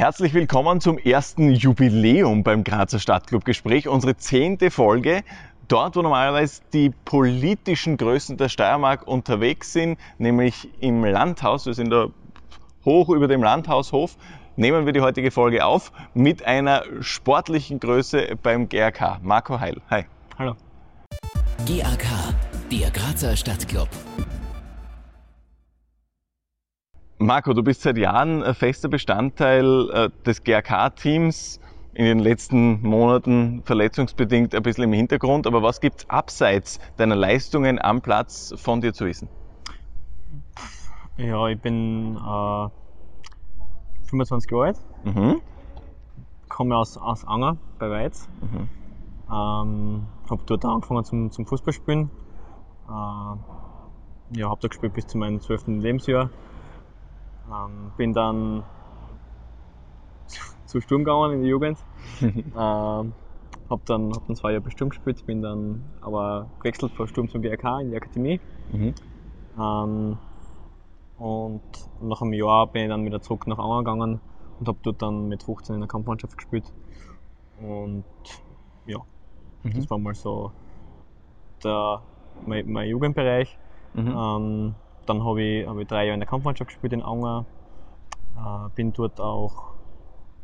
Herzlich willkommen zum ersten Jubiläum beim Grazer Stadtclub-Gespräch, unsere zehnte Folge. Dort, wo normalerweise die politischen Größen der Steiermark unterwegs sind, nämlich im Landhaus. Wir sind da hoch über dem Landhaushof. Nehmen wir die heutige Folge auf mit einer sportlichen Größe beim GRK. Marco Heil. Hi. Hallo. GAK, der Grazer Stadtclub. Marco, du bist seit Jahren ein fester Bestandteil äh, des GRK-Teams. In den letzten Monaten verletzungsbedingt ein bisschen im Hintergrund. Aber was gibt's abseits deiner Leistungen am Platz von dir zu wissen? Ja, ich bin äh, 25 Jahre alt, Mhm. komme aus, aus Anger bei Weiz. Mhm. Ähm, habe dort angefangen zum, zum Fußballspielen. Äh, ja, habe da gespielt bis zu meinem 12. Lebensjahr. Ähm, bin dann zu Sturm gegangen in die Jugend. ähm, habe dann, hab dann zwei Jahre bei Sturm gespielt, bin dann aber gewechselt von Sturm zum GRK in die Akademie. Mhm. Ähm, und nach einem Jahr bin ich dann wieder zurück nach Anger gegangen und habe dort dann mit 15 in der Kampfmannschaft gespielt. Und ja, Mhm. das war mal so der, mein, mein Jugendbereich. Mhm. Ähm, dann habe ich, hab ich drei Jahre in der Kampfmannschaft gespielt in Anger. Äh, bin dort auch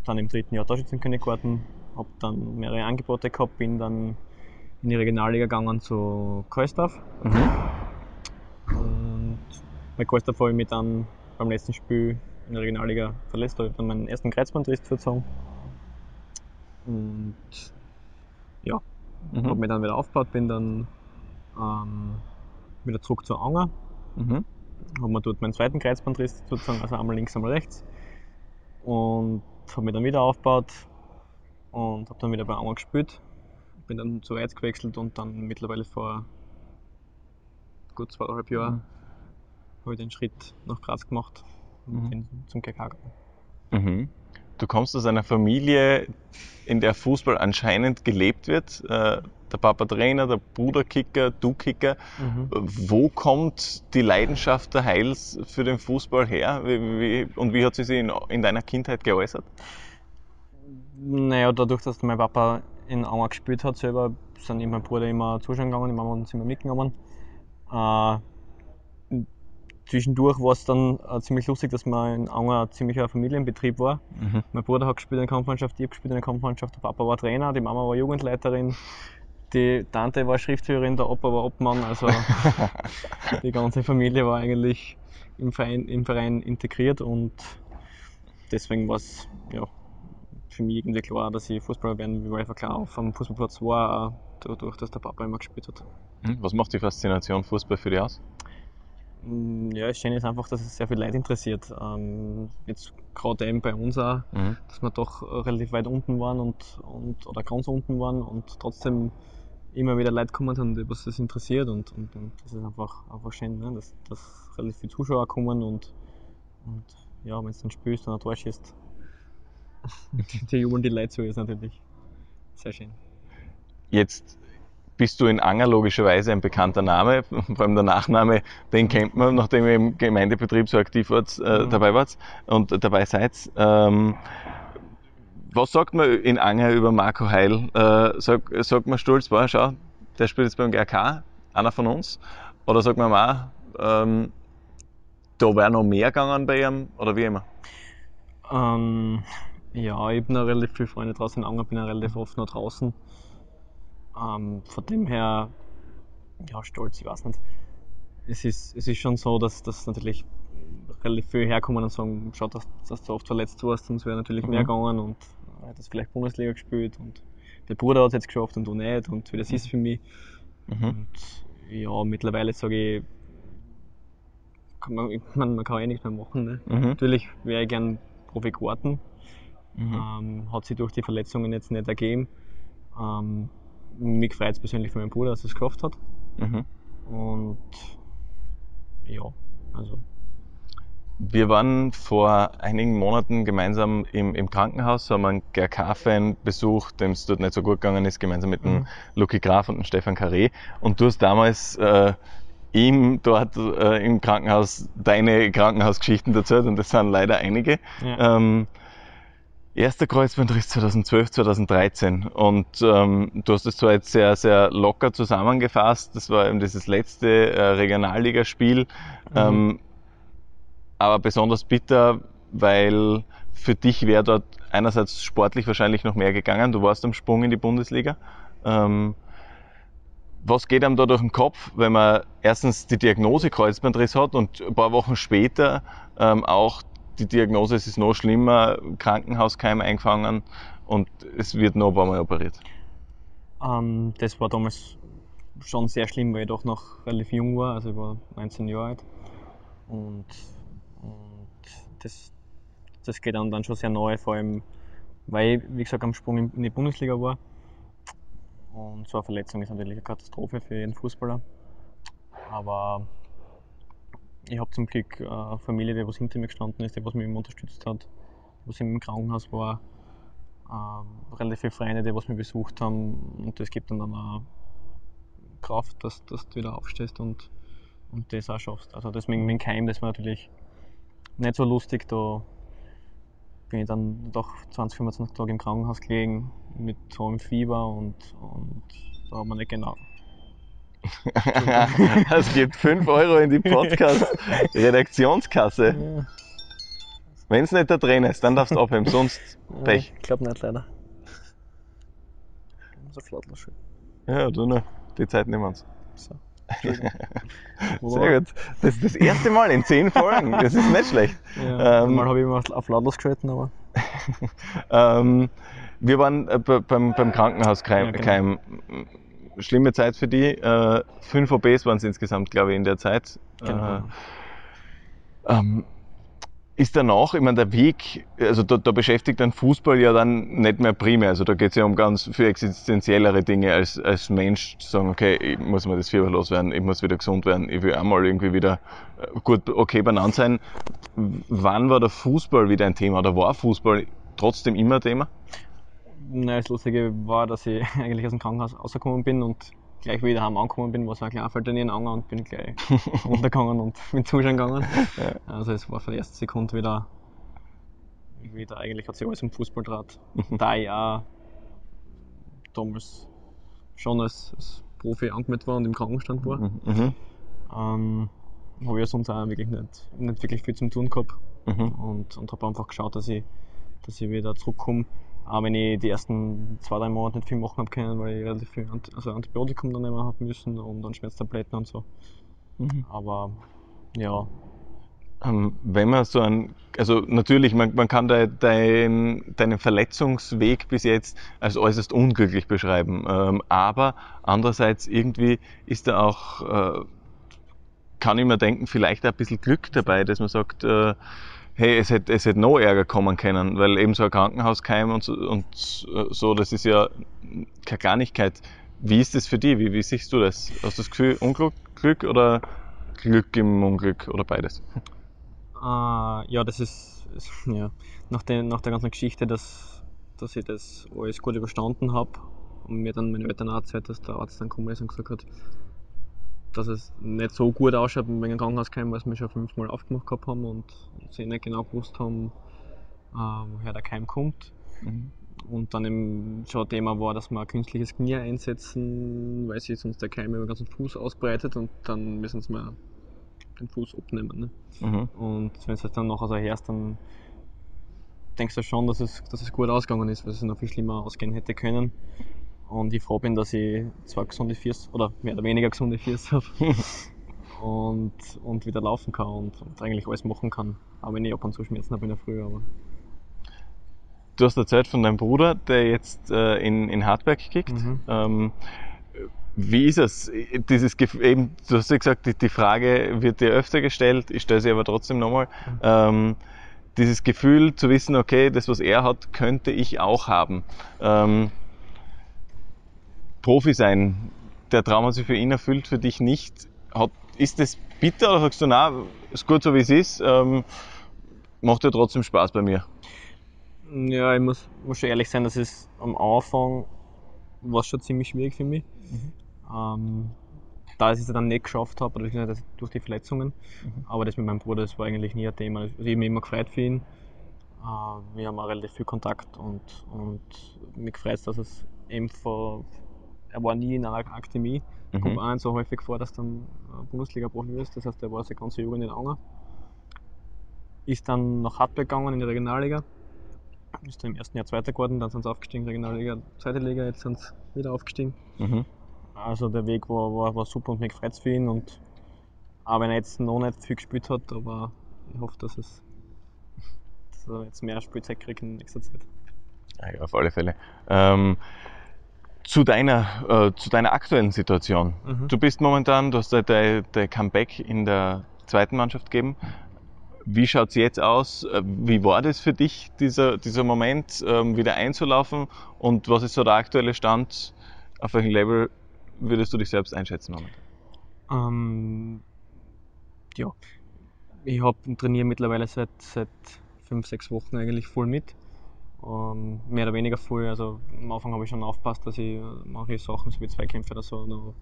dann im dritten Jahr Torschützenkönig geworden. Habe dann mehrere Angebote gehabt, bin dann in die Regionalliga gegangen zu Kreuzdorf. Mhm. Und bei Kreuzdorf habe ich mich dann beim letzten Spiel in der Regionalliga verletzt. Da habe ich dann meinen ersten Kreuzbandriss verzogen. Und ja, habe Mhm. mich dann wieder aufgebaut, bin dann ähm, wieder zurück zu Anger. Mhm. Habe mir dort meinen zweiten Kreuzbandriss sozusagen, also einmal links, einmal rechts. Und habe mich dann wieder aufgebaut und habe dann wieder bei Anger gespielt. Bin dann zu Reiz gewechselt und dann mittlerweile vor gut zweieinhalb Jahren Mhm. habe ich den Schritt nach Graz gemacht und Mhm. bin zum KK gegangen. Mhm. Du kommst aus einer Familie, in der Fußball anscheinend gelebt wird. Äh, Der Papa Trainer, der Bruder Kicker, du Kicker. Wo kommt die Leidenschaft der Heils für den Fußball her? Wie, wie, und wie hat sie sich in, in deiner Kindheit geäußert? Naja, dadurch, dass mein Papa in Anger gespielt hat selber, sind ich mein Bruder immer zuschauen gegangen, die Mama und uns immer mitgenommen. Äh, zwischendurch war es dann äh, ziemlich lustig, dass man in Anger ein ziemlicher Familienbetrieb war. Mhm. Mein Bruder hat gespielt in der Kampfmannschaft, ich habe gespielt in der Kampfmannschaft, der Papa war Trainer, die Mama war Jugendleiterin, die Tante war Schriftführerin, der Opa war Obmann, also die ganze Familie war eigentlich im Verein, im Verein integriert und deswegen war es ja, für mich irgendwie klar, dass ich Fußballer werden will, weil einfach klar auf dem Fußballplatz war, dadurch, dass der Papa immer gespielt hat. Hm, Was macht die Faszination Fußball für dich aus? Mm, Ja, das Schöne ist einfach, dass es sehr viel Leute interessiert. Ähm, jetzt gerade eben bei uns auch, Mhm. dass wir doch relativ weit unten waren und, und oder ganz unten waren und trotzdem immer wieder Leute kommen und was das interessiert und, und, und das ist einfach, einfach schön, ne? dass, dass relativ viele Zuschauer kommen und, und ja, wenn du dann spielst und ein Tor schießt, die, die jubeln die Leute so, ist natürlich sehr schön. Jetzt bist du in Anger logischerweise ein bekannter Name, vor allem der Nachname, den kennt man, nachdem ihr im Gemeindebetrieb so aktiv wart, äh, Mhm. dabei wart und dabei seid. Ähm, was sagt man in Anger über Marco Heil? Äh, sag, sagt man stolz, boah, schau, der spielt jetzt beim GRK, einer von uns? Oder sagt man mal, ähm, da wäre noch mehr gegangen bei ihm oder wie immer? Ähm, ja, ich habe noch relativ viele Freunde draußen in Anger, bin auch relativ oft noch draußen. Ähm, von dem her, ja, stolz, ich weiß nicht. Es ist, es ist schon so, dass, dass natürlich relativ viele herkommen und sagen, schau, dass, dass du oft verletzt warst, sonst wäre natürlich mehr Mhm. gegangen und hat vielleicht Bundesliga gespielt und der Bruder hat es jetzt geschafft und du nicht und wie das ist für mich. Mhm. Und ja, mittlerweile sage ich, kann man, ich mein, man kann eh nichts mehr machen. Ne? Mhm. Natürlich wäre ich gern Profi geworden. Mhm. Ähm, hat sich durch die Verletzungen jetzt nicht ergeben. Ähm, mich freut es persönlich für meinen Bruder, dass er es geschafft hat. Mhm. Und ja, also Wir waren vor einigen Monaten gemeinsam im, im Krankenhaus, haben einen GRK-Fan besucht, dem es dort nicht so gut gegangen ist, gemeinsam mit dem Mhm. Lucky Graf und dem Stefan Carré. Und du hast damals äh, ihm dort äh, im Krankenhaus deine Krankenhausgeschichten erzählt und das sind leider einige. ja. Ähm, Erster Kreuzbandriss 2012, 2013 und ähm, du hast es zwar jetzt sehr, sehr locker zusammengefasst, das war eben dieses letzte äh, Regionalligaspiel, ähm, aber besonders bitter, weil für dich wäre dort einerseits sportlich wahrscheinlich noch mehr gegangen, du warst am Sprung in die Bundesliga. Ähm, was geht einem da durch den Kopf, wenn man erstens die Diagnose Kreuzbandriss hat und ein paar Wochen später ähm, auch die Diagnose, es ist noch schlimmer, Krankenhauskeim eingefangen und es wird noch ein paar Mal operiert. Ähm, das war damals schon sehr schlimm, weil ich doch noch relativ jung war, also ich war 19 Jahre alt. Und, und das, das geht dann, dann schon sehr neu, vor allem weil ich, wie gesagt, am Sprung in die Bundesliga war. Und so eine Verletzung ist natürlich eine Katastrophe für jeden Fußballer. Aber ich habe zum Glück eine Familie, die was hinter mir gestanden ist, die was mich immer unterstützt hat, was im Krankenhaus war. Ähm, relativ viele Freunde, die was mich besucht haben. Und das gibt dann, dann auch Kraft, dass, dass du wieder aufstehst und, und das auch schaffst. Also das mit Keim, das war natürlich nicht so lustig. Da bin ich dann doch 20, 25 Tage im Krankenhaus gelegen mit hohem Fieber und, und da hat man nicht genau. es gibt 5 Euro in die Podcast-Redaktionskasse. Ja, Wenn es nicht da drin ist, dann darfst du abheben, sonst Pech. Ich glaube nicht leider. So flott noch schön. Ja, du noch. Die Zeit nehmen wir uns. So. Sehr gut. Das ist das erste Mal in 10 Folgen. Das ist nicht schlecht. Ja, Ähm, mal habe ich immer auf lautlos geschalten, aber Ähm, wir waren äh, be- beim, beim Krankenhauskeim. Ja, genau. Schlimme Zeit für die. Äh, fünf OPs waren es insgesamt, glaube ich, in der Zeit. Genau. Äh, ähm, ist danach, ich meine, der Weg, also da, da beschäftigt ein Fußball ja dann nicht mehr primär. Also da geht es ja um ganz viel existenziellere Dinge als, als Mensch zu sagen, okay, ich muss mir das Fieber loswerden, ich muss wieder gesund werden, ich will einmal irgendwie wieder äh, gut, okay beieinander sein. Wann war der Fußball wieder ein Thema oder war Fußball trotzdem immer ein Thema? Nein, das Lustige war, dass ich eigentlich aus dem Krankenhaus rausgekommen bin und gleich wieder heim angekommen bin, war so ein kleiner Anfall in Augen und bin gleich runtergegangen und bin zuschauen gegangen. Also es war von der ersten Sekunde wieder, wieder eigentlich hat sich alles im Fußball draht. da ich auch damals schon als, als Profi angemeldet war und im Krankenstand war, Mhm. ähm, habe ich ja sonst auch wirklich nicht, nicht wirklich viel zum tun gehabt Mhm. und, und habe einfach geschaut, dass ich, dass ich wieder zurückkomme. Auch wenn ich die ersten zwei, drei Monate nicht viel machen habe können, weil ich relativ viel Ant also Antibiotikum dann nehmen habe müssen und dann Schmerztabletten und so. Mhm. Aber ja, Ähm, wenn man so ein, also natürlich, man, man kann de, dein, deinen Verletzungsweg bis jetzt als äußerst unglücklich beschreiben, ähm, aber andererseits irgendwie ist da auch, äh, kann ich mir denken, vielleicht auch ein bisschen Glück dabei, dass man sagt, äh, hey, es hätte, es hätte noch Ärger kommen können, weil eben so ein Krankenhauskeim und so, und so, das ist ja keine Kleinigkeit. Wie ist das für dich? Wie, wie siehst du das? Hast du das Gefühl, Unglück Glück oder Glück im Unglück oder beides? Äh, ja, das ist, ja, nach, der, nach der ganzen Geschichte, dass, dass ich das alles gut überstanden habe und mir dann meine Eltern erzählt, dass der Arzt dann gekommen ist und gesagt hat, dass es nicht so gut ausschaut wegen dem Krankenhauskeim, weil sie mich schon fünfmal aufgemacht gehabt haben und sie nicht genau gewusst haben, äh, woher der Keim kommt. Und dann eben schon ein Thema war, dass wir ein künstliches Knie einsetzen, weil sich sonst der Keim über den ganzen Fuß ausbreitet und dann müssen sie mal den Fuß abnehmen. Ne? Mhm. Und wenn du es dann nachher so hörst, dann denkst du schon, dass es, dass es gut ausgegangen ist, weil es noch viel schlimmer ausgehen hätte können. Und ich froh bin, dass ich zwei gesunde Füße oder mehr oder weniger gesunde Füße habe und, und wieder laufen kann und, und eigentlich alles machen kann. Auch wenn ich ab und zu Schmerzen habe in der Früh. Aber Du hast erzählt von deinem Bruder, der jetzt äh, in, in Hartberg kickt. Mhm. Ähm, wie ist es? Dieses eben, du hast ja gesagt, die, die Frage wird dir öfter gestellt, ich stelle sie aber trotzdem nochmal. Ähm, dieses Gefühl zu wissen, okay, das, was er hat, könnte ich auch haben. Ähm, Profi sein, der Traum hat sich für ihn erfüllt, für dich nicht. Hat, ist das bitter oder sagst du, na, ist gut so wie es ist, ähm, macht ja trotzdem Spaß bei mir? ja, ich muss, muss schon ehrlich sein, dass es am Anfang war schon ziemlich schwierig für mich. Ähm, da ich es dann nicht geschafft habe, oder durch, durch die Verletzungen. Aber das mit meinem Bruder, das war eigentlich nie ein Thema. Also ich habe mich immer gefreut für ihn. Äh, wir haben auch relativ viel Kontakt und, und mich gefreut, dass es eben von, er war nie in einer Akademie, Mhm. kommt auch nicht so häufig vor, dass dann Bundesliga-Profi ist, das heißt, er war seine ganze Jugend in Anger. Ist dann nach Hartberg gegangen in die Regionalliga, ist dann im ersten Jahr Zweiter geworden, dann sind sie aufgestiegen, Regionalliga, Zweite Liga, jetzt sind sie wieder aufgestiegen. Mhm. Also der Weg war, war, war super und mich freut es für ihn. Und auch wenn er jetzt noch nicht viel gespielt hat, aber ich hoffe, dass, es, dass er jetzt mehr Spielzeit kriegt in nächster Zeit. Ja, auf alle Fälle. Ähm, zu, deiner, äh, zu deiner aktuellen Situation. Mhm. Du bist momentan, du hast dein, dein Comeback in der zweiten Mannschaft gegeben. Wie schaut es jetzt aus? Äh, Wie war das für dich, dieser, dieser Moment, ähm, wieder einzulaufen? Und was ist so der aktuelle Stand? Auf welchem Level würdest du dich selbst einschätzen momentan? Ähm, ja, ich habe trainiere mittlerweile seit, seit fünf, sechs Wochen eigentlich voll mit. Ähm, mehr oder weniger voll. Also am Anfang habe ich schon aufgepasst, dass ich äh, manche Sachen, so wie Zweikämpfe oder so, noch ein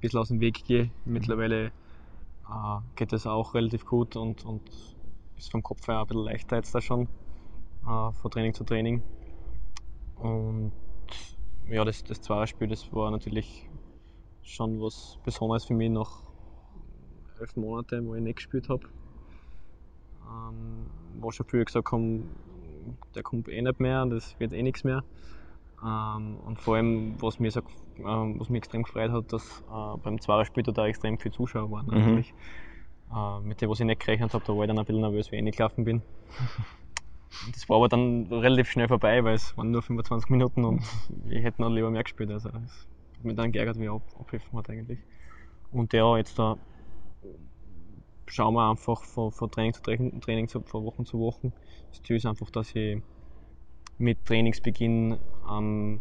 bisschen aus dem Weg gehe. Mittlerweile äh, geht das auch relativ gut und, und ist vom Kopf her ein bisschen leichter jetzt da schon, äh, von Training zu Training. Und ja, das, das Zweierspiel, das war natürlich schon was Besonderes für mich nach elf Monaten, wo ich nicht gespielt habe. Ähm, wo schon früher gesagt haben, der kommt eh nicht mehr, das wird eh nichts mehr. Ähm, und vor allem, was mir, so, ähm, was mich extrem gefreut hat, dass äh, beim Zweierspiel da extrem viele Zuschauer waren. Mhm. Natürlich. Äh, mit dem, was ich nicht gerechnet habe, da war ich dann ein bisschen nervös, wie ich reingelaufen bin. Und Das war aber dann relativ schnell vorbei, weil es waren nur 25 Minuten und ich hätte noch lieber mehr gespielt. Also es hat mich dann geärgert, wie ich ab, abpfiffen hat eigentlich. Und ja, jetzt da schauen wir einfach von, von Training zu Training, Training zu, von Wochen zu Wochen. Das Ziel ist einfach, dass ich mit Trainingsbeginn am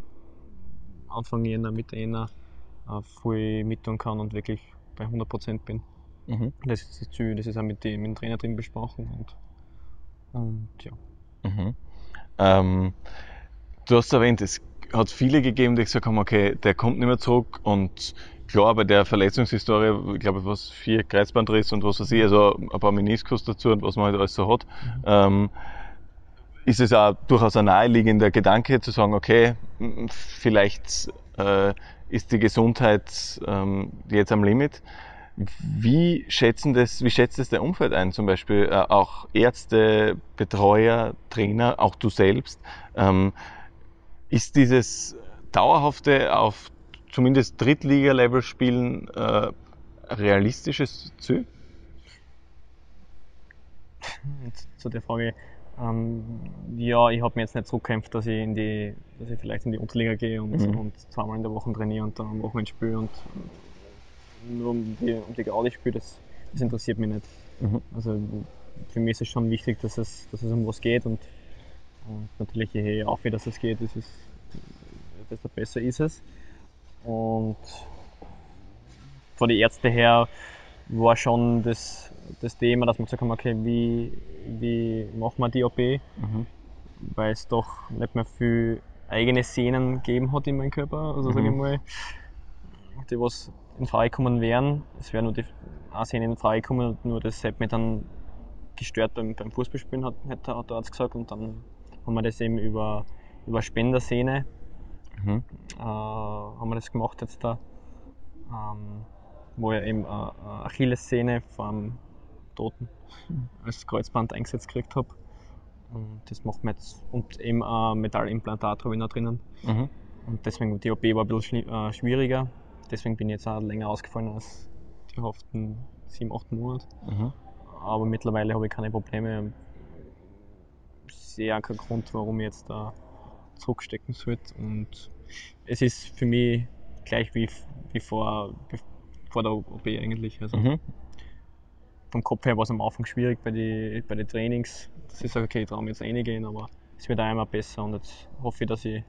Anfang Jänner, Mitte Jänner äh, voll mittun kann und wirklich bei 100% bin. Mhm. Das ist das Ziel, das ist auch mit, dem, mit dem Trainer drin besprochen und, und ja. Mhm. Ähm, du hast erwähnt, es hat viele gegeben, die gesagt haben, okay, der kommt nicht mehr zurück und klar, bei der Verletzungshistorie, ich glaube, was vier Kreuzbandriss und was weiß ich, also ein paar Meniskus dazu und was man halt alles so hat, ähm, ist es auch durchaus ein naheliegender Gedanke zu sagen, okay, vielleicht äh, ist die Gesundheit ähm, jetzt am Limit. Wie schätzen das, wie schätzt das der Umfeld ein? Zum Beispiel äh, auch Ärzte, Betreuer, Trainer, auch du selbst. Ähm, ist dieses dauerhafte auf zumindest Drittliga-Level spielen äh, realistisches Ziel? Und zu der Frage, ähm, ja, ich habe mir jetzt nicht so gekämpft, dass ich in die, dass ich vielleicht in die Unterliga gehe und, Mhm. und zweimal in der Woche trainiere und dann am Wochenende spiele und nur um die, um die Gaudi spiele, das, das interessiert mich nicht. Mhm. Also für mich ist es schon wichtig, dass es, dass es um was geht und, und natürlich je höher auf, dass es geht, ist es, desto besser ist es. Und von den Ärzten her war schon das, das Thema, dass wir gesagt haben, okay, wie, wie machen wir die OP, Mhm. weil es doch nicht mehr viel eigene Sehnen gegeben hat in meinem Körper, also sage ich Mhm. mal, die was in Frage gekommen wären. Es wäre nur die eine Sehne in Frage gekommen, nur das hätte mich dann gestört beim, beim Fußballspielen, hat, hat der Arzt gesagt. Und dann haben wir das eben über, über Spendersehne Mhm. äh, haben wir das gemacht jetzt da, ähm, wo ich eben äh, eine Achillessehne vom Toten als Kreuzband eingesetzt gekriegt habe. Und das macht mir jetzt, und eben ein Metallimplantat habe ich noch drinnen. Mhm. Und deswegen, die OP war ein bisschen äh, schwieriger. Deswegen bin ich jetzt auch länger ausgefallen als die erhofften sieben, acht Monate. Mhm. Aber mittlerweile habe ich keine Probleme. Ich sehe auch keinen Grund, warum ich jetzt da zurückstecken sollte. Und es ist für mich gleich wie, wie vor, vor der OP eigentlich. Also Mhm. Vom Kopf her war es am Anfang schwierig bei den bei die Trainings, dass ich okay, ich traue mir jetzt reingehen, aber es wird auch immer besser und jetzt hoffe ich, dass ich,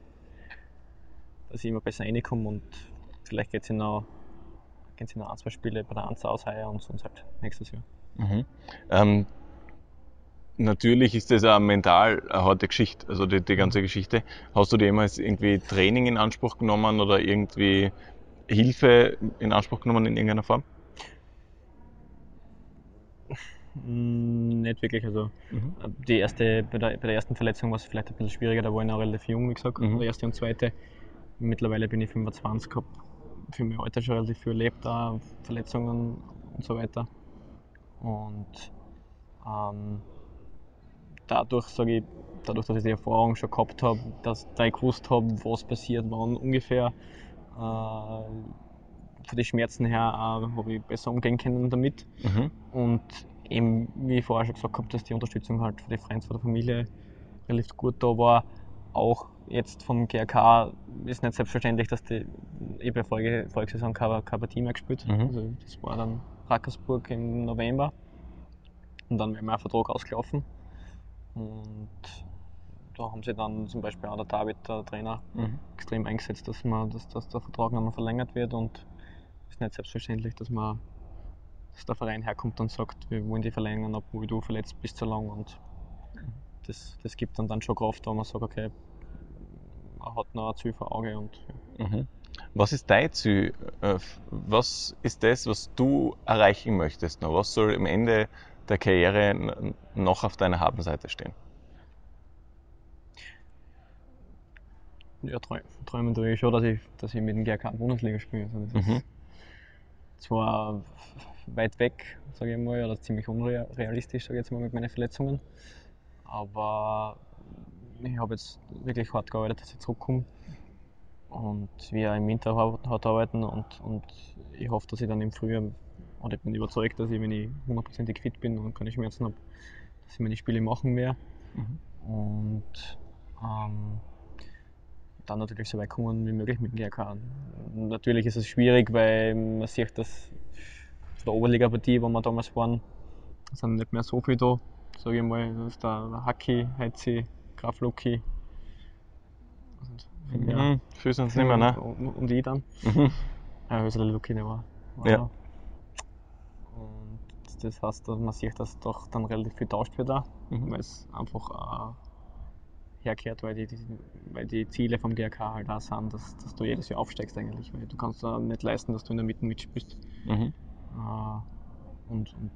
dass ich immer besser reinkomme und vielleicht geht es in noch, geht's in noch ein, zwei Spiele bei der Anzahl aus heuer und sonst halt nächstes Jahr. Mhm. Ähm, natürlich ist das auch mental eine harte Geschichte, also die, die ganze Geschichte. Hast du dir jemals irgendwie Training in Anspruch genommen oder irgendwie Hilfe in Anspruch genommen in irgendeiner Form? Mm, Nicht wirklich. Also Mhm. die erste, bei, der, bei der ersten Verletzung war es vielleicht ein bisschen schwieriger, da war ich noch relativ jung, wie gesagt, Mhm. die erste und zweite. Mittlerweile bin ich 25, habe für mein Alter schon relativ viel erlebt, auch Verletzungen und so weiter. Und ähm, dadurch sage ich, dadurch, dass ich die Erfahrung schon gehabt habe, dass da ich gewusst habe, was passiert, wann ungefähr, äh, von den Schmerzen her äh, habe ich besser umgehen können damit. Mhm. Und eben, wie ich vorher schon gesagt habe, dass die Unterstützung halt für die Freunde, von der Familie relativ gut da war. Auch jetzt vom GRK ist nicht selbstverständlich, dass die, ich bei Folge, Folgesaison keine, keine Partie mehr gespielt. Mhm. Also das war dann Rackersburg im November. Und dann wäre mein Vertrag ausgelaufen. Und da haben sie dann zum Beispiel auch der David, der Trainer, Mhm. extrem eingesetzt, dass, man, dass, dass der Vertrag noch mal verlängert wird und es ist nicht selbstverständlich, dass man dass der Verein herkommt und sagt, wir wollen die verlängern, obwohl du verletzt bist so lang und das, das gibt dann, dann schon Kraft, wo man sagt, okay, man hat noch ein Ziel vor Auge und ja. Mhm. Was ist dein Ziel? Äh, Was ist das, was du erreichen möchtest noch? Was soll am Ende der Karriere noch auf deiner Habenseite stehen? ja, trau- träumen tue ich schon, dass ich, dass ich mit dem GRK Bundesliga spiele. Also das Mhm. ist zwar weit weg, sage ich mal, oder ziemlich unrealistisch, sage ich jetzt mal, mit meinen Verletzungen. Aber ich habe jetzt wirklich hart gearbeitet, dass ich zurückkomme. Und wir im Winter hart arbeiten und, und ich hoffe, dass ich dann im Frühjahr, oder ich bin überzeugt, dass ich, wenn ich hundertprozentig fit bin und keine Schmerzen habe, dass ich meine Spiele machen werde. Mhm. Und ähm, dann natürlich so weit kommen wie möglich mit dem GRK. Natürlich ist es schwierig, weil man sieht, dass von der Oberliga-Partie, wo wir damals waren, sind nicht mehr so viele da. Sage ich mal, das ist der Haki, Heizi, Graf Luki. Und viel mehr. Mhm. Fühlst du uns nicht mehr, ne? Und, und ich dann. Mhm. Ja, also der Luki nicht war. war Ja. da. Und das heißt, dass man sieht, dass doch dann relativ viel tauscht wird da, Mhm. weil es einfach äh, herkehrt, weil die, die, weil die Ziele vom GRK halt auch sind, dass, dass du jedes Jahr aufsteigst eigentlich, weil du kannst da nicht leisten, dass du in der Mitte mitspielst. Mhm. Äh, und, und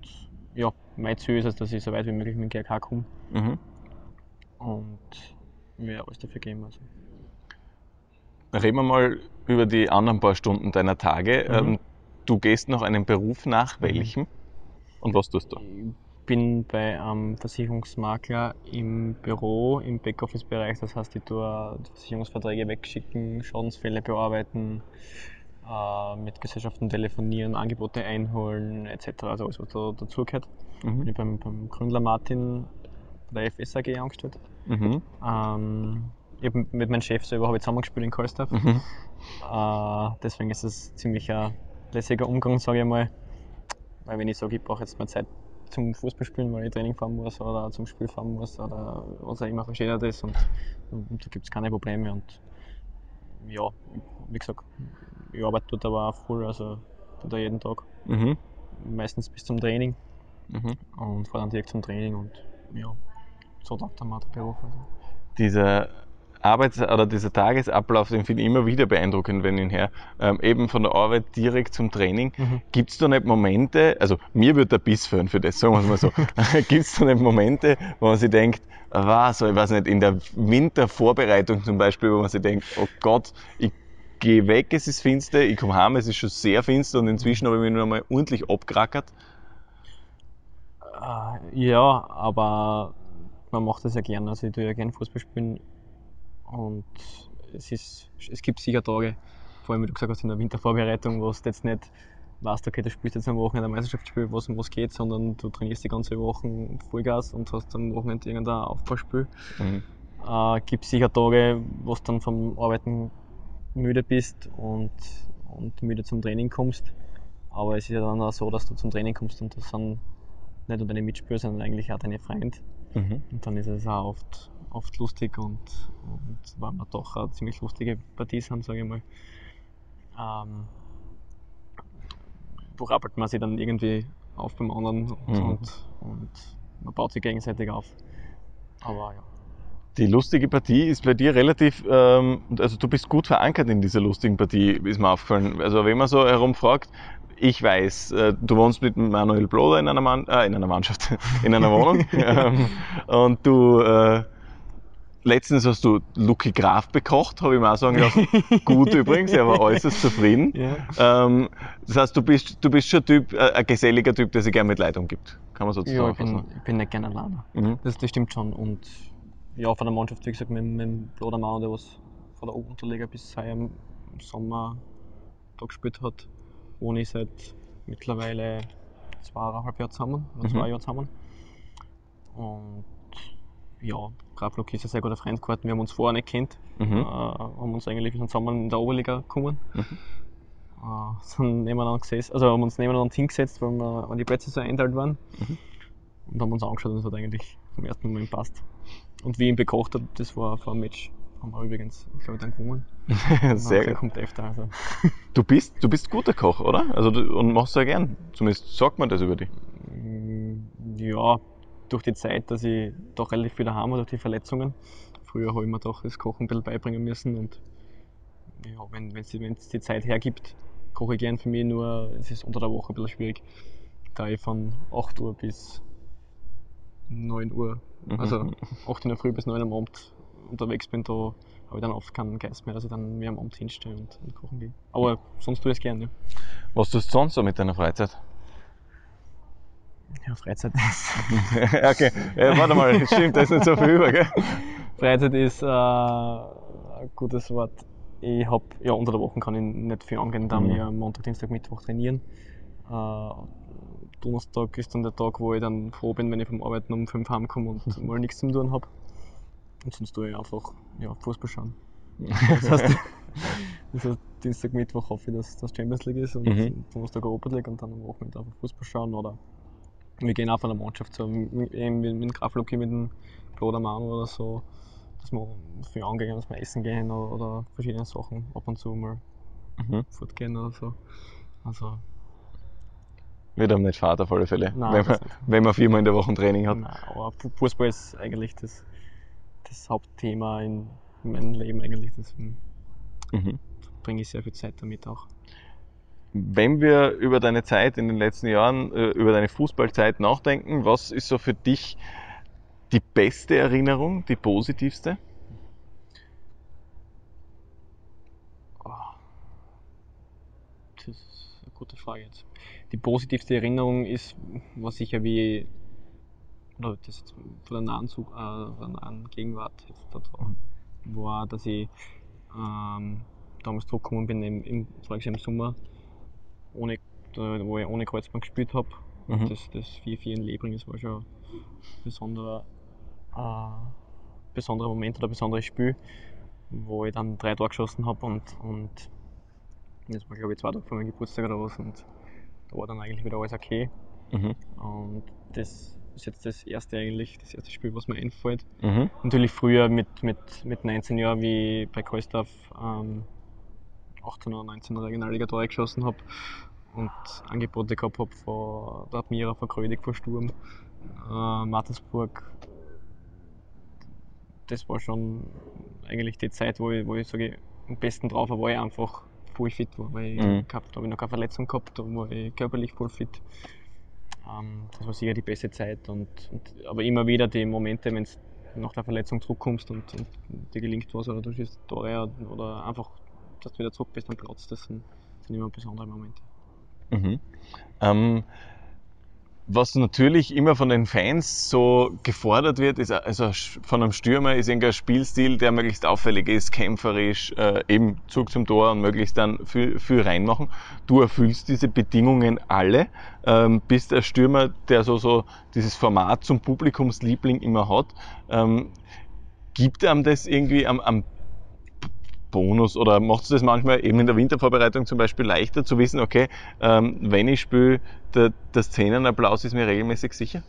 ja, mein Ziel ist es, dass ich so weit wie möglich mit dem GRK komme Mhm. und mir alles dafür geben. Also. Reden wir mal über die anderen paar Stunden deiner Tage. Mhm. Ähm, Du gehst noch einem Beruf nach, welchem? Und was tust du? Ich bin bei einem Versicherungsmakler im Büro, im Backoffice-Bereich. Das heißt, ich tue Versicherungsverträge wegschicken, Schadensfälle bearbeiten, äh, mit Gesellschaften telefonieren, Angebote einholen etc. Also alles, was da dazugehört. Bin Mhm. ich beim, beim Gründler Martin bei der FS AG angestellt. Mhm. Ähm, ich hab mit meinem Chef selber habe ich zusammengespielt in Karlsdorf. Mhm. Äh, deswegen ist es ziemlich ein lässiger Umgang, sage ich mal. Weil wenn ich sage, ich brauche jetzt mal Zeit zum Fußballspielen, weil ich Training fahren muss oder zum Spiel fahren muss oder was auch immer versteht das und, und da gibt es keine Probleme und ja, wie gesagt, ich arbeite dort aber auch voll, also auch jeden Tag, Mhm. meistens bis zum Training Mhm. und fahre dann direkt zum Training und ja, so taugt dann mal der Beruf. Also. Dieser Arbeits- oder dieser Tagesablauf, den finde ich immer wieder beeindruckend, wenn ich ihn her. Ähm, eben von der Arbeit direkt zum Training. Mhm. Gibt es da nicht Momente, also mir wird der Biss fehlen für das, sagen wir es mal so. Gibt es da nicht Momente, wo man sich denkt, was, ich weiß nicht, in der Wintervorbereitung zum Beispiel, wo man sich denkt, oh Gott, ich gehe weg, es ist finster, ich komme heim, es ist schon sehr finster und inzwischen habe ich mich nur mal ordentlich abgerackert. Äh, Ja, aber man macht das ja gern. Also ich tue ja gern Fußball spielen und es, ist, es gibt sicher Tage, vor allem wie du gesagt hast in der Wintervorbereitung, wo du jetzt nicht weißt, okay, du spielst jetzt am Wochenende ein Meisterschaftsspiel, was um was geht, sondern du trainierst die ganze Woche Vollgas und hast am Wochenende irgendein Aufbauspiel. Mhm. Äh, gibt sicher Tage, wo du dann vom Arbeiten müde bist und, und müde zum Training kommst. Aber es ist ja dann auch so, dass du zum Training kommst und das sind nicht nur deine Mitspieler, sondern eigentlich auch deine Freunde. Mhm. Und dann ist es auch oft, oft lustig und, und weil wir doch eine ziemlich lustige Partie sind, sage ich mal. Ähm, rappelt man sich dann irgendwie auf beim anderen und, Mhm. und, und man baut sich gegenseitig auf. Aber ja. Die lustige Partie ist bei dir relativ, ähm, also du bist gut verankert in dieser lustigen Partie, ist mir aufgefallen. Also wenn man so herumfragt, ich weiß, äh, du wohnst mit Manuel Bloder in einer, Mann, äh, in einer Mannschaft, in einer Wohnung. ähm, und du, äh, letztens hast du Lucky Graf bekocht, habe ich mir auch sagen lassen. Gut übrigens, er war äußerst zufrieden. Ja. Ähm, das heißt, du bist, du bist schon ein Typ, äh, ein geselliger Typ, der sich gerne mit Leitung gibt. Kann man so Ja, ich bin, ich bin nicht gerne alleine. Mhm. Das, das stimmt schon. Und ja, von der Mannschaft, wie gesagt, mit, mit dem Blodermann, der was von der Unterliga bis heuer im Sommer da gespielt hat, wohne ich seit mittlerweile zweieinhalb Jahren zusammen, oder Mhm. zwei Jahre zusammen. Und ja, Graf Luki ist ein sehr guter Freund geworden. Wir haben uns vorher nicht kennt. Mhm. Äh, haben uns eigentlich zusammen in der Oberliga gekommen. Mhm. Äh, sind nebeneinander gesessen, also haben uns nebeneinander hingesetzt, weil, wir, weil die Plätze so einteilt waren. Mhm. Und haben uns angeschaut und es hat eigentlich vom ersten Moment passt. Und wie ich ihn bekocht habe, das war vor dem Match, haben wir übrigens, ich glaube, dann gewonnen. Sehr gut. kommt öfter. Also. Du bist, du bist guter Koch, oder? Also du, und machst sehr gern. Zumindest sagt man das über dich. Mm, Ja, durch die Zeit, dass ich doch relativ viel daheim war, durch die Verletzungen. Früher habe ich mir doch das Kochen ein bisschen beibringen müssen und ja, wenn es die Zeit hergibt, koche ich gern für mich, nur es ist unter der Woche ein bisschen schwierig, da ich von 8 Uhr bis 9 Uhr, Mhm. also 8 in der Früh bis 9 am Abend unterwegs bin, da habe ich dann oft keinen Geist mehr, dass ich dann mir am Abend hinstehe und, und kochen gehe. Aber sonst tue ich es gerne. Ja. Was tust du sonst so mit deiner Freizeit? ja, Freizeit ist. okay, ja, warte mal, stimmt, da ist nicht so viel über, gell? Freizeit ist äh, ein gutes Wort. Ich hab, ja, unter der Woche kann ich nicht viel angehen, da Mhm. wir Montag, Dienstag, Mittwoch trainieren. Äh, Donnerstag ist dann der Tag, wo ich dann froh bin, wenn ich vom Arbeiten um 5 heimkomme und mal nichts zum tun habe. Und sonst tue ich einfach ja, Fußball schauen. Das heißt, das heißt, Dienstag, Mittwoch hoffe ich, dass das Champions League ist und Mhm. Donnerstag Europa League und dann am Wochenende einfach Fußball schauen oder wir gehen auch von der Mannschaft so, mit, eben mit dem Grafluki, mit dem Blodermann oder so, dass wir viel angehen, dass wir essen gehen oder, oder verschiedene Sachen ab und zu mal Mhm. fortgehen oder so. Also, Wird einem nicht fad auf alle Fälle, Nein, wenn, man, wenn man viermal in der Woche ein Training hat. nein, aber Fu- Fußball ist eigentlich das, das Hauptthema in meinem Leben eigentlich, deswegen Mhm. bringe ich sehr viel Zeit damit auch. Wenn wir über deine Zeit in den letzten Jahren, äh, über deine Fußballzeit nachdenken, was ist so für dich die beste Erinnerung, die positivste? Oh. Das ist eine gute Frage jetzt. Die positivste Erinnerung ist, war sicher wie, oder das jetzt von der nahen, Zu- äh, von der nahen Gegenwart jetzt da drauf, war, dass ich ähm, damals zurückgekommen bin, im, im, im Sommer, ohne, wo ich ohne Kreuzband gespielt habe. Mhm. Das, das 4-4 in Lebring, das war schon ein besonderer, äh, besonderer Moment oder ein besonderes Spiel, wo ich dann drei Tore geschossen habe und, und das war glaube ich zwei Tage vor meinem Geburtstag oder was und da war dann eigentlich wieder alles okay. Mhm. Und das ist jetzt das erste eigentlich, das erste Spiel, was mir einfällt. Mhm. Natürlich früher mit, mit, mit 19 Jahren, wie ich bei Kohlstaff ähm, 18 oder 19 Regionalliga Tore geschossen habe und Angebote gehabt habe von der Admira, von Krödig, von Sturm, äh, Mattersburg. Das war schon eigentlich die Zeit, wo ich, wo ich sage, am besten drauf war, wo ich einfach voll fit war, weil ich Mhm. gehabt, da habe ich noch keine Verletzung gehabt, da war ich körperlich voll fit. Ähm, das war sicher die beste Zeit. Und, und, aber immer wieder die Momente, wenn du nach der Verletzung zurückkommst und, und dir gelingt was oder du schießt Tore oder einfach, dass du wieder zurück bist am Platz, das sind, sind immer besondere Momente. Mhm. Ähm, was natürlich immer von den Fans so gefordert wird, ist also von einem Stürmer ist irgendein Spielstil, der möglichst auffällig ist, kämpferisch, äh, eben Zug zum Tor und möglichst dann viel, viel reinmachen. Du erfüllst diese Bedingungen alle, ähm, bist der Stürmer, der so, so dieses Format zum Publikumsliebling immer hat. Ähm, gibt einem das irgendwie am, am Bonus oder macht du das manchmal eben in der Wintervorbereitung zum Beispiel leichter zu wissen, okay, ähm, wenn ich spiele, der, der Szenenapplaus ist mir regelmäßig sicher?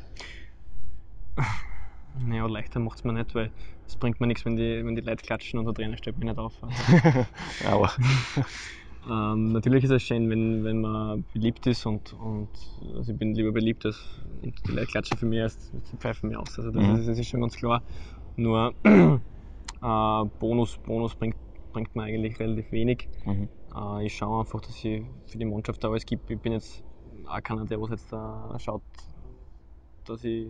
Naja, leichter macht es mir nicht, weil es bringt mir nichts, wenn die, wenn die Leute klatschen und der Trainer stellt mich nicht auf. Aber ähm, natürlich ist es schön, wenn, wenn man beliebt ist und, und also ich bin lieber beliebt als und die Leute klatschen für mich als sie pfeifen mir aus. Also das, Mhm. ist, das ist schon ganz klar. Nur äh, Bonus, Bonus bringt bringt mir eigentlich relativ wenig. Mhm. Äh, ich schaue einfach, dass ich für die Mannschaft da alles gebe. Ich bin jetzt auch keiner, der was jetzt da schaut, dass ich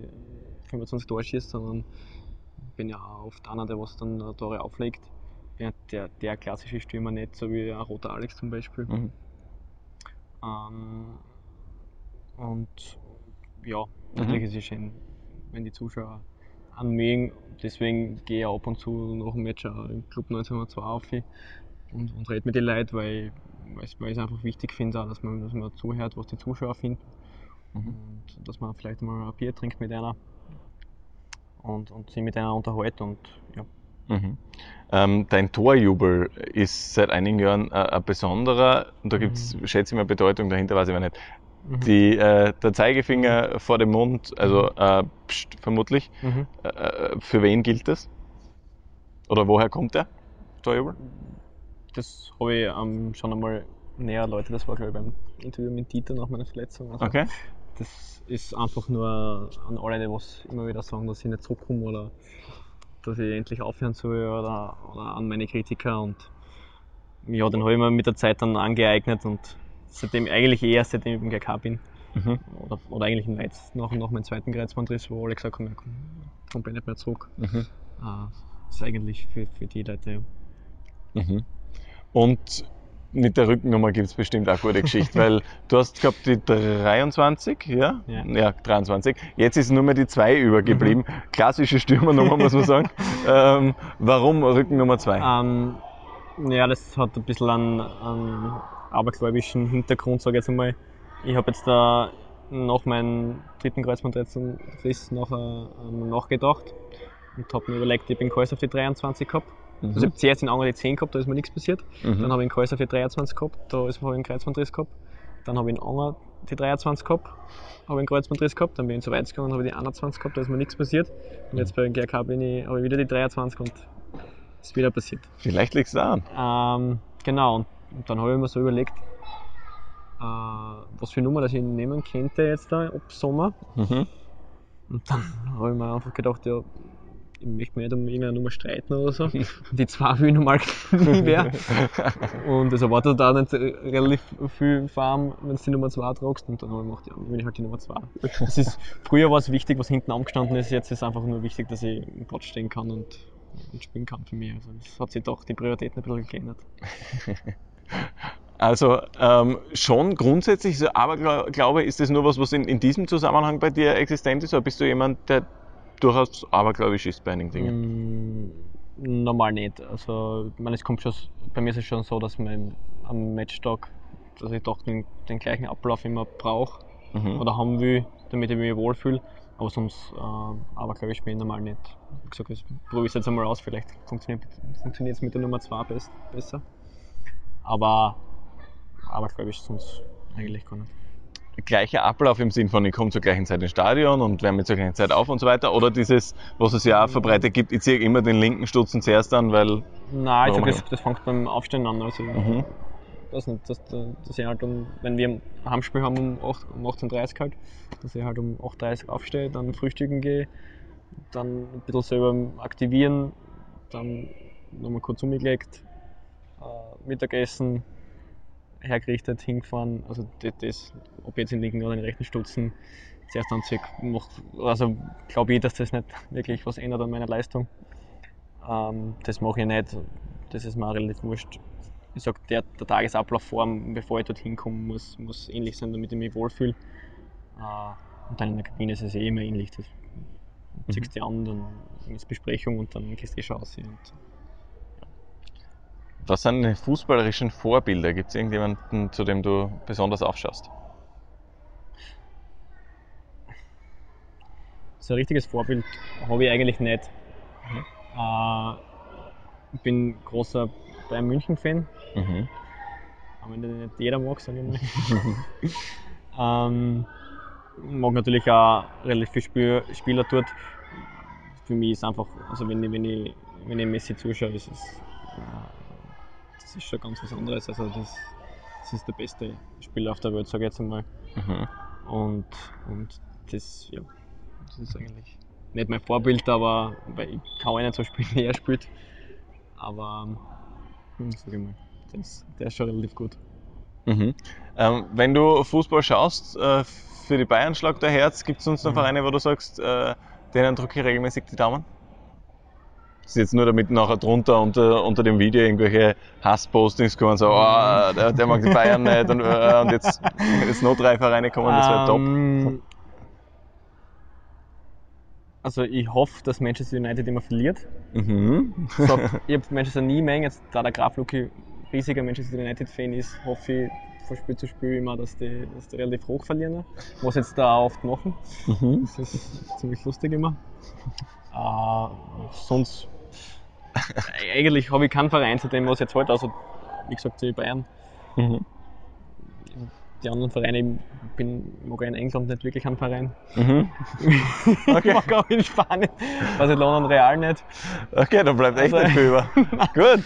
25 Tore schieße, sondern bin ja auch oft einer, der was dann Tore auflegt. Bin ja der, der klassische Stürmer nicht, so wie ein roter Alex zum Beispiel. Mhm. Ähm, und ja, natürlich ist es schön, wenn die Zuschauer anmögen. Deswegen gehe ich ab und zu nach dem Match auch im Club 1902 auf und, und rede mit den Leuten, weil, weil ich es einfach wichtig finde, dass, man, dass man zuhört, was die Zuschauer finden. Mhm. Und dass man vielleicht mal ein Bier trinkt mit einer und, und sich mit einer unterhält. Und, ja. Mhm. Ähm, dein Torjubel ist seit einigen Jahren äh, ein besonderer, und da gibt es, schätze ich mal, Bedeutung dahinter, weiß ich aber nicht. Mhm. Die, äh, der Zeigefinger vor dem Mund, also äh, pst, vermutlich. Mhm. Äh, für wen gilt das? Oder woher kommt der? Das habe ich ähm, schon einmal näher Leute, das war glaube ich beim Interview mit Dieter nach meiner Verletzung. Also Okay. Das ist einfach nur an alle, die was immer wieder sagen, dass ich nicht zurückkomme oder dass ich endlich aufhören soll oder, oder an meine Kritiker und ja, den habe ich mir mit der Zeit dann angeeignet und seitdem eigentlich eher seitdem ich beim GK bin Mhm. oder, oder eigentlich im Weiz nach, nach meinem zweiten Kreuzbandriss, wo alle gesagt haben, ja, komm, komm nicht mehr zurück. Mhm. Äh, ist eigentlich für, für die Leute ja. Mhm. Und mit der Rückennummer gibt es bestimmt auch gute Geschichte, weil du hast gehabt die 23, ja? Ja. 23. Jetzt ist nur mehr die 2 übergeblieben. Klassische Stürmernummer, muss man sagen. ähm, warum Rückennummer 2? Ähm, ja, das hat ein bisschen einen, einen abergläubischen Hintergrund, sage ich jetzt einmal. Ich habe jetzt da nach meinem dritten Kreuzbandriss nachher ähm, nachgedacht und habe mir überlegt, ich bin Kurs auf die 23 gehabt. Also ich habe zuerst in Anger die 10 gehabt, da ist mir nichts passiert. Mhm. Dann habe ich in Kurs auf die 23 gehabt, da ist- habe ich einen Kreuzbandriss gehabt. Dann habe ich in Anger die 23 gehabt, habe ich einen Kreuzbandriss gehabt. Dann bin ich zu weit gegangen, habe ich die 21 gehabt, da ist mir nichts passiert. Und jetzt bei GRK bin ich, habe ich wieder die 23 und es ist wieder passiert. Vielleicht liegt es daran. Ähm, genau, und, und dann habe ich mir so überlegt, äh, was für Nummer das ich nehmen könnte jetzt da ab Sommer. Mhm. Und dann habe ich mir einfach gedacht, ja, ich möchte mir nicht um irgendeine Nummer streiten oder so. Die zwei will ich normal nie mehr. Und es erwartet auch nicht relativ viel Farm, wenn du die Nummer 2 tragst. Und dann habe ich gedacht, ja, dann bin ich halt die Nummer 2. Es ist, früher war es wichtig, was hinten angestanden ist. Jetzt ist es einfach nur wichtig, dass ich im Platz stehen kann und, und spielen kann für mich. Also das hat sich doch die Prioritäten ein bisschen geändert. Also ähm, schon grundsätzlich, aber gla- glaube, ist das nur was, was in, in diesem Zusammenhang bei dir existent ist? Oder bist du jemand, der durchaus abergläubisch ist bei einigen Dingen? Mm, normal nicht. Also, ich meine, es kommt schon, bei mir ist es schon so, dass man am Matchtag, dass ich doch den, den gleichen Ablauf immer brauche Mhm. oder haben will, damit ich mich wohlfühle. Aber sonst, äh, aber glaube ich, bin ich normal nicht. Wie gesagt, ich probiere es jetzt einmal aus, vielleicht funktioniert es mit der Nummer 2 best, besser. Aber, aber glaube ich, sonst eigentlich gar nicht. Gleicher Ablauf im Sinn von, ich komme zur gleichen Zeit ins Stadion und wärme zur gleichen Zeit auf und so weiter? Oder dieses, was es ja auch verbreitet gibt, ich ziehe immer den linken Stutzen zuerst an, weil. Nein, ich sag, das, das fängt beim Aufstehen an. Also, Mhm. das nicht, dass, dass ich halt um, wenn wir ein Heimspiel haben um, 8, um 18.30 Uhr halt, dass ich halt um 8.30 Uhr aufstehe, dann frühstücken gehe, dann ein bisschen selber aktivieren, dann nochmal kurz umgelegt, äh, Mittagessen, hergerichtet, hingefahren, also das, das ob jetzt den linken oder den rechten Stutzen, zuerst anziehe, macht, also glaube ich, dass das nicht wirklich was ändert an meiner Leistung. Ähm, das mache ich nicht, das ist mir relativ wurscht ich sag, der, der Tagesablauf vor, bevor ich dorthin komme, muss, muss ähnlich sein, damit ich mich wohlfühle. Äh, und dann in der Kabine ist es eh immer ähnlich. Das Mhm. ziehst du an, dann ist Besprechung und dann gehst du eh schon raus. Und Was sind deine fußballerischen Vorbilder? Gibt es irgendjemanden, zu dem du besonders aufschaust? so ein richtiges Vorbild habe ich eigentlich nicht. Äh, ich bin großer Bayern München-Fan, Mhm. auch wenn den nicht jeder mag, sage ich mal. ähm, mag natürlich auch relativ viele Spiel, Spieler dort. Für mich ist einfach, also wenn ich, wenn ich, wenn ich Messi zuschaue, ist es, äh, das ist schon ganz was anderes. Also das, das ist der beste Spieler auf der Welt, sage ich jetzt einmal. Mhm. Und, und das, ja, das ist eigentlich nicht mein Vorbild, aber weil ich kann auch nicht so spielen, wie er spielt. Aber Hm, sag ich mal. Das, der ist schon relativ gut. Mhm. Ähm, wenn du Fußball schaust, äh, für die Bayern schlagt der Herz, gibt es sonst noch Mhm. Vereine, wo du sagst, äh, denen drücke ich regelmäßig die Daumen? Das ist jetzt nur damit nachher drunter unter, unter dem Video irgendwelche Hasspostings kommen, so, oh, der, der mag die Bayern nicht und, äh, und jetzt, jetzt noch drei Vereine kommen, das wäre top. Ähm, Also ich hoffe, dass Manchester United immer verliert. Mhm. So, ich habe Manchester nie mengen, jetzt da der Graf Luki riesiger Manchester United-Fan ist, hoffe ich von Spiel zu Spiel immer, dass die, dass die relativ hoch verlieren. Was sie jetzt da auch oft machen. Mhm. Das ist ziemlich lustig immer. Äh, sonst, eigentlich habe ich keinen Verein, zu dem was jetzt halt, also wie gesagt, die Bayern. Mhm. Die anderen Vereine, ich bin, mag in England nicht wirklich einen Verein. Mhm. Ich mag auch in Spanien, Barcelona und Real nicht. Okay, dann bleibt echt Also- nicht viel über. Gut,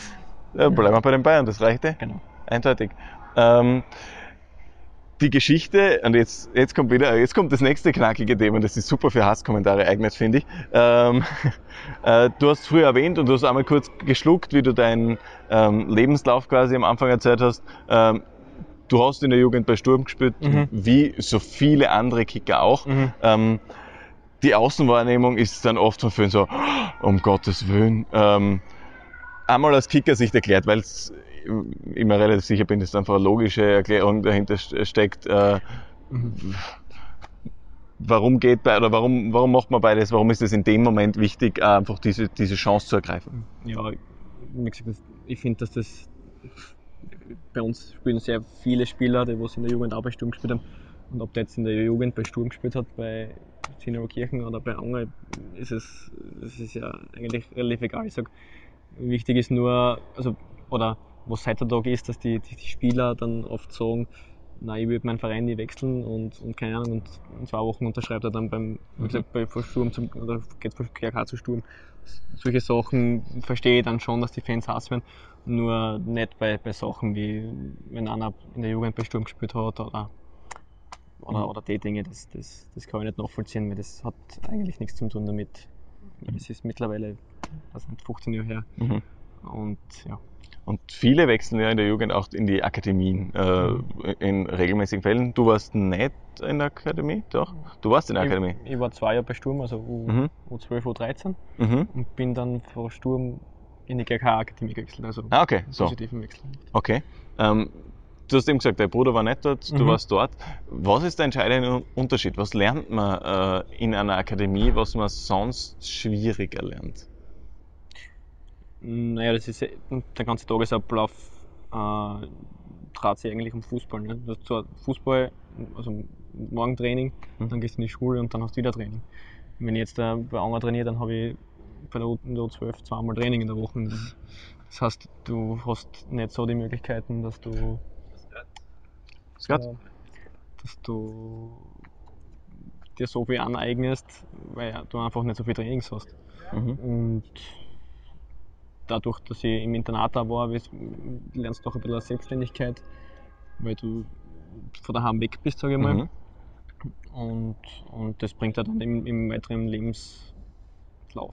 ja, bleiben wir bei den Bayern, das reicht eh. Genau. Eindeutig. Ähm, die Geschichte, und jetzt, jetzt kommt wieder, jetzt kommt das nächste knackige Thema, das ist super für Hasskommentare eignet, finde ich. Ähm, äh, du hast früher erwähnt und du hast einmal kurz geschluckt, wie du deinen ähm, Lebenslauf quasi am Anfang erzählt hast. Ähm, du hast in der Jugend bei Sturm gespielt, Mhm. wie so viele andere Kicker auch. Mhm. Ähm, die Außenwahrnehmung ist dann oft von vielen so, um Gottes Willen. Ähm, einmal aus Kicker-Sicht erklärt, weil es immer relativ sicher bin, dass da einfach eine logische Erklärung dahinter st- steckt. Äh, warum geht oder warum, warum macht man beides? Warum ist es in dem Moment wichtig, äh, einfach diese, diese Chance zu ergreifen? Ja, ich finde, dass das bei uns spielen sehr viele Spieler, die was in der Jugend auch bei Sturm gespielt haben. Und ob der jetzt in der Jugend bei Sturm gespielt hat, bei Kirchen oder bei Anger, ist es, das ist ja eigentlich relativ egal. Ich sag, wichtig ist nur, also, oder was heutzutage ist, dass die, die, die Spieler dann oft sagen, nein, ich würde meinen Verein nie wechseln und, und keine Ahnung, und in zwei Wochen unterschreibt er dann beim, wie gesagt, bei Sturm zum, oder geht von GRK zu Sturm. Solche Sachen verstehe ich dann schon, dass die Fans Hass werden. Nur nicht bei, bei Sachen wie, wenn einer in der Jugend bei Sturm gespielt hat oder, oder, Mhm. oder die Dinge, das, das, das kann ich nicht nachvollziehen, weil das hat eigentlich nichts zu tun damit. Das ist mittlerweile, das sind 15 Jahre her. Mhm. Und ja. Und viele wechseln ja in der Jugend auch in die Akademien, äh, in regelmäßigen Fällen. Du warst nicht in der Akademie, doch? Du warst in der Akademie. Ich, ich war zwei Jahre bei Sturm, also U, Mhm. U12, U13 Mhm. und bin dann von Sturm in die GK-Akademie gewechselt, also Ah, okay, so. positiven Wechsel. Okay. Ähm, du hast eben gesagt, dein Bruder war nicht dort, du Mhm. warst dort. Was ist der entscheidende Unterschied? Was lernt man äh, in einer Akademie, was man sonst schwieriger lernt? Naja, das ist der ganze Tagesablauf äh, dreht sich eigentlich um Fußball. Ne? Du hast zwar Fußball, also morgen Training, Mhm. dann gehst du in die Schule und dann hast du wieder Training. Wenn ich jetzt äh, bei Anger trainiere, dann habe ich bei der U- in der U12 zweimal Training in der Woche. Das, das heißt, du hast nicht so die Möglichkeiten, dass du, Scott? äh, dass du dir so viel aneignest, weil du einfach nicht so viel Trainings hast. Mhm. Und dadurch, dass ich im Internat da war, lernst du auch ein bisschen Selbstständigkeit, weil du von daheim weg bist, sage ich mal. Mhm. Und, und das bringt dir dann im, im weiteren Lebenslauf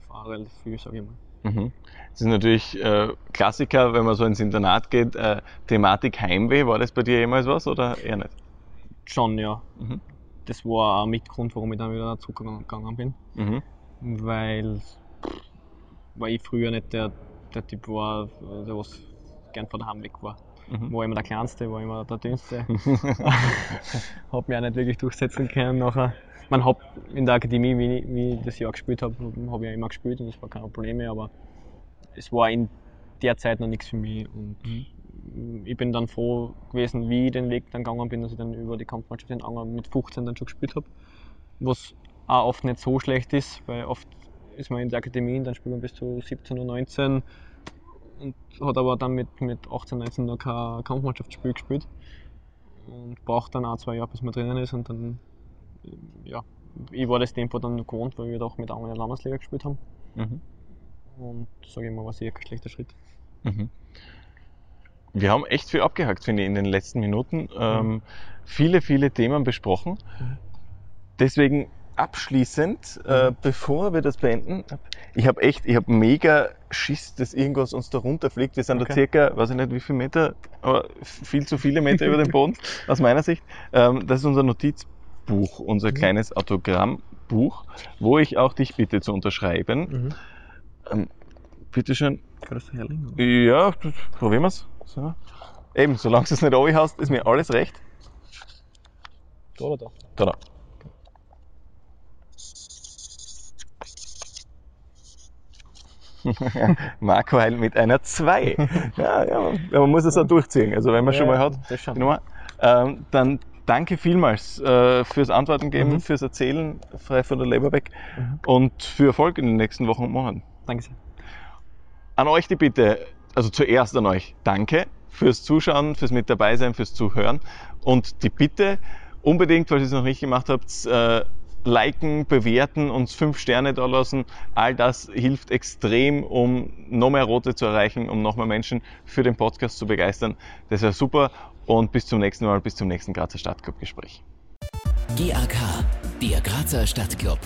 auch relativ viel, sage ich mal. Mhm. Das ist natürlich äh, Klassiker, wenn man so ins Internat geht. Äh, Thematik Heimweh, war das bei dir jemals was oder eher nicht? Schon, ja. Mhm. Das war auch mit Grund, warum ich dann wieder zurückgegangen bin. Mhm. Weil, weil ich früher nicht der, der Typ war, der was gern von daheim weg war. Mhm. War immer der Kleinste, war immer der Dünnste. hab mich auch nicht wirklich durchsetzen können nachher. Man hab in der Akademie, wie ich, wie ich das Jahr gespielt habe, habe ich ja immer gespielt und das war keine Probleme, aber es war in der Zeit noch nichts für mich und ich bin dann froh gewesen, wie ich den Weg dann gegangen bin, dass ich dann über die Kampfmannschaft in Anger mit 15 dann schon gespielt habe. Was auch oft nicht so schlecht ist, weil oft ist man in der Akademie und dann spielt man bis zu 17 oder 19 und hat aber dann mit, mit 18, 19 noch kein Kampfmannschaftsspiel gespielt und braucht dann auch zwei Jahre, bis man drinnen ist und dann, ja, ich war das Tempo dann gewohnt, weil wir doch mit der Landesliga gespielt haben Mhm. und sage ich mal, war sicher kein schlechter Schritt. Mhm. Wir haben echt viel abgehakt, finde ich, in den letzten Minuten. Ähm, viele, viele Themen besprochen. Mhm. Deswegen abschließend, äh, bevor wir das beenden, ich habe echt, ich habe mega Schiss, dass irgendwas uns da runterfliegt. Wir sind da Okay. circa, weiß ich nicht wie viele Meter, aber viel zu viele Meter über dem Boden, aus meiner Sicht. Ähm, das ist unser Notizbuch, unser kleines Autogrammbuch, wo ich auch dich bitte zu unterschreiben. Mhm. Bitte schön. Herlegen? Ja, probieren wir's. So. Eben, solange du es nicht hast, ist mir alles recht. Da oder da? Da, da. Marco Heil mit einer 2. Ja, ja, man muss es auch durchziehen. Also wenn man schon mal hat, schon. Nummer. Ähm, dann danke vielmals äh, fürs Antworten geben, Mhm. fürs Erzählen, frei von der Leber weg und für Erfolg in den nächsten Wochen und Monaten. Danke sehr. An euch die Bitte, also zuerst an euch, danke fürs Zuschauen, fürs Mit dabei sein, fürs Zuhören und die Bitte, unbedingt, falls ihr es noch nicht gemacht habt, äh, liken, bewerten, uns fünf Sterne da lassen. All das hilft extrem, um noch mehr Rote zu erreichen, um noch mehr Menschen für den Podcast zu begeistern. Das wäre super und bis zum nächsten Mal, bis zum nächsten Grazer Stadtclub-Gespräch. GAK, der Grazer Stadtclub.